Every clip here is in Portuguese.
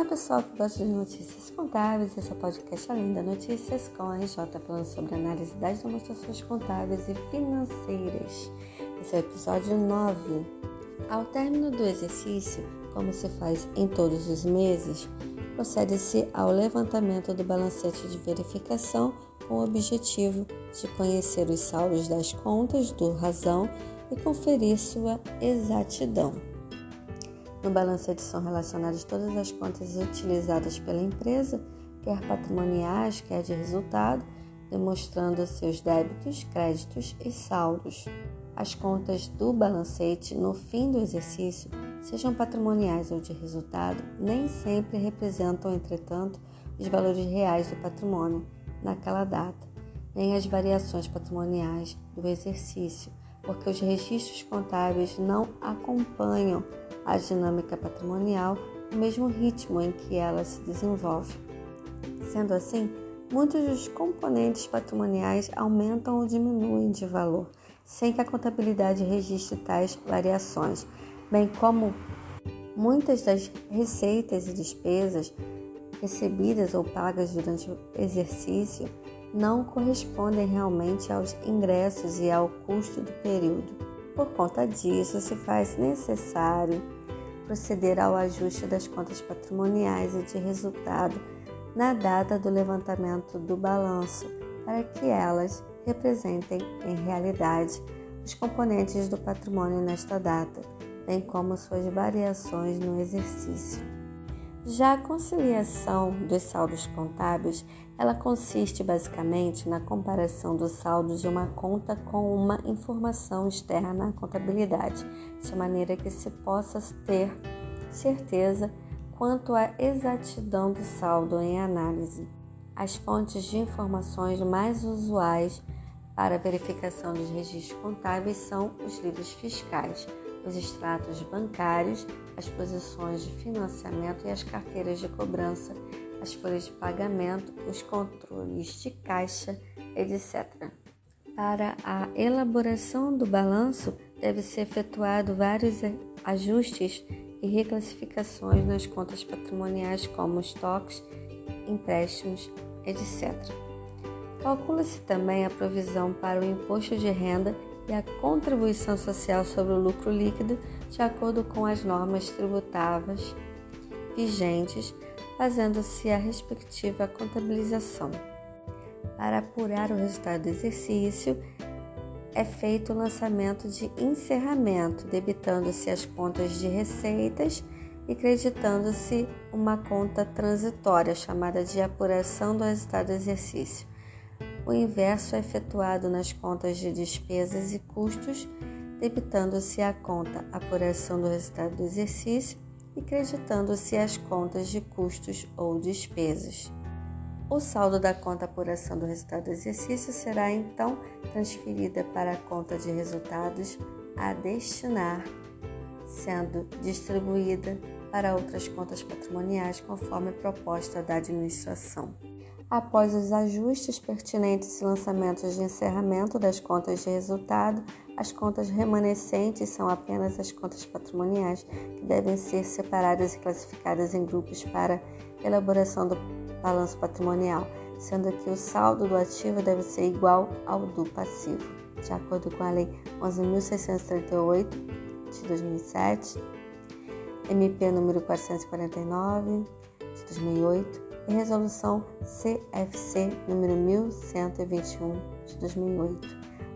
Olá pessoal que gosta de notícias contábeis, esse é o podcast Além da Notícias com a RJ falando sobre análise das demonstrações contábeis e financeiras. Esse é o episódio 9. Ao término do exercício, como se faz em todos os meses, procede-se ao levantamento do balancete de verificação com o objetivo de conhecer os saldos das contas do razão e conferir sua exatidão. No balancete são relacionadas todas as contas utilizadas pela empresa, quer patrimoniais, quer de resultado, demonstrando seus débitos, créditos e saldos. As contas do balancete no fim do exercício, sejam patrimoniais ou de resultado, nem sempre representam, entretanto, os valores reais do patrimônio naquela data, nem as variações patrimoniais do exercício, porque os registros contábeis não acompanham a dinâmica patrimonial no mesmo ritmo em que ela se desenvolve. Sendo assim, muitos dos componentes patrimoniais aumentam ou diminuem de valor, sem que a contabilidade registre tais variações, bem como muitas das receitas e despesas recebidas ou pagas durante o exercício não correspondem realmente aos ingressos e ao custo do período. Por conta disso, se faz necessário proceder ao ajuste das contas patrimoniais e de resultado na data do levantamento do balanço, para que elas representem em realidade os componentes do patrimônio nesta data, bem como suas variações no exercício. Já a conciliação dos saldos contábeis, ela consiste basicamente na comparação dos saldos de uma conta com uma informação externa à contabilidade, de maneira que se possa ter certeza quanto à exatidão do saldo em análise. As fontes de informações mais usuais para verificação dos registros contábeis são os livros fiscais, os extratos bancários, as posições de financiamento e as carteiras de cobrança, as folhas de pagamento, os controles de caixa, etc. Para a elaboração do balanço, deve ser efetuado vários ajustes e reclassificações nas contas patrimoniais, como estoques, empréstimos, etc. Calcula-se também a provisão para o imposto de renda e a contribuição social sobre o lucro líquido de acordo com as normas tributáveis vigentes, fazendo-se a respectiva contabilização. Para apurar o resultado do exercício, é feito o lançamento de encerramento, debitando-se as contas de receitas e creditando-se uma conta transitória chamada de apuração do resultado do exercício. O inverso é efetuado nas contas de despesas e custos, debitando-se a conta apuração do resultado do exercício e creditando-se as contas de custos ou despesas. O saldo da conta apuração do resultado do exercício será então transferida para a conta de resultados a destinar, sendo distribuída para outras contas patrimoniais conforme proposta da administração. Após os ajustes pertinentes e lançamentos de encerramento das contas de resultado, as contas remanescentes são apenas as contas patrimoniais, que devem ser separadas e classificadas em grupos para elaboração do balanço patrimonial, sendo que o saldo do ativo deve ser igual ao do passivo, de acordo com a Lei 11.638 de 2007, MP número 449 de 2008 e Resolução CFC número 1121 de 2008.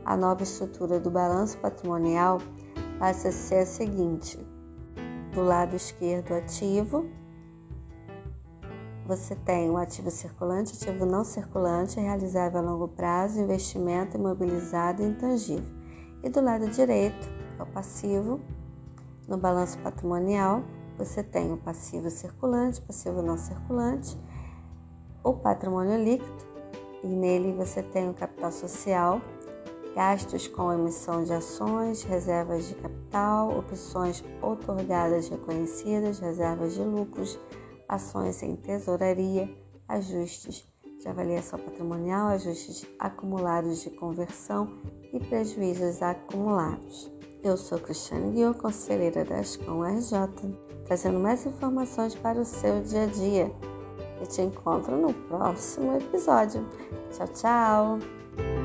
A nova estrutura do balanço patrimonial passa a ser a seguinte: do lado esquerdo ativo, você tem o ativo circulante, ativo não circulante, realizável a longo prazo, investimento imobilizado e intangível. E do lado direito, é o passivo. No balanço patrimonial, você tem o passivo circulante, passivo não circulante, o patrimônio líquido, e nele você tem o capital social, gastos com emissão de ações, reservas de capital, opções otorgadas reconhecidas, reservas de lucros, ações em tesouraria, ajustes de avaliação patrimonial, ajustes acumulados de conversão e prejuízos acumulados. Eu sou Cristiane Guiô, conselheira da Ascom RJ, trazendo mais informações para o seu dia a dia. E te encontro no próximo episódio. Tchau, tchau!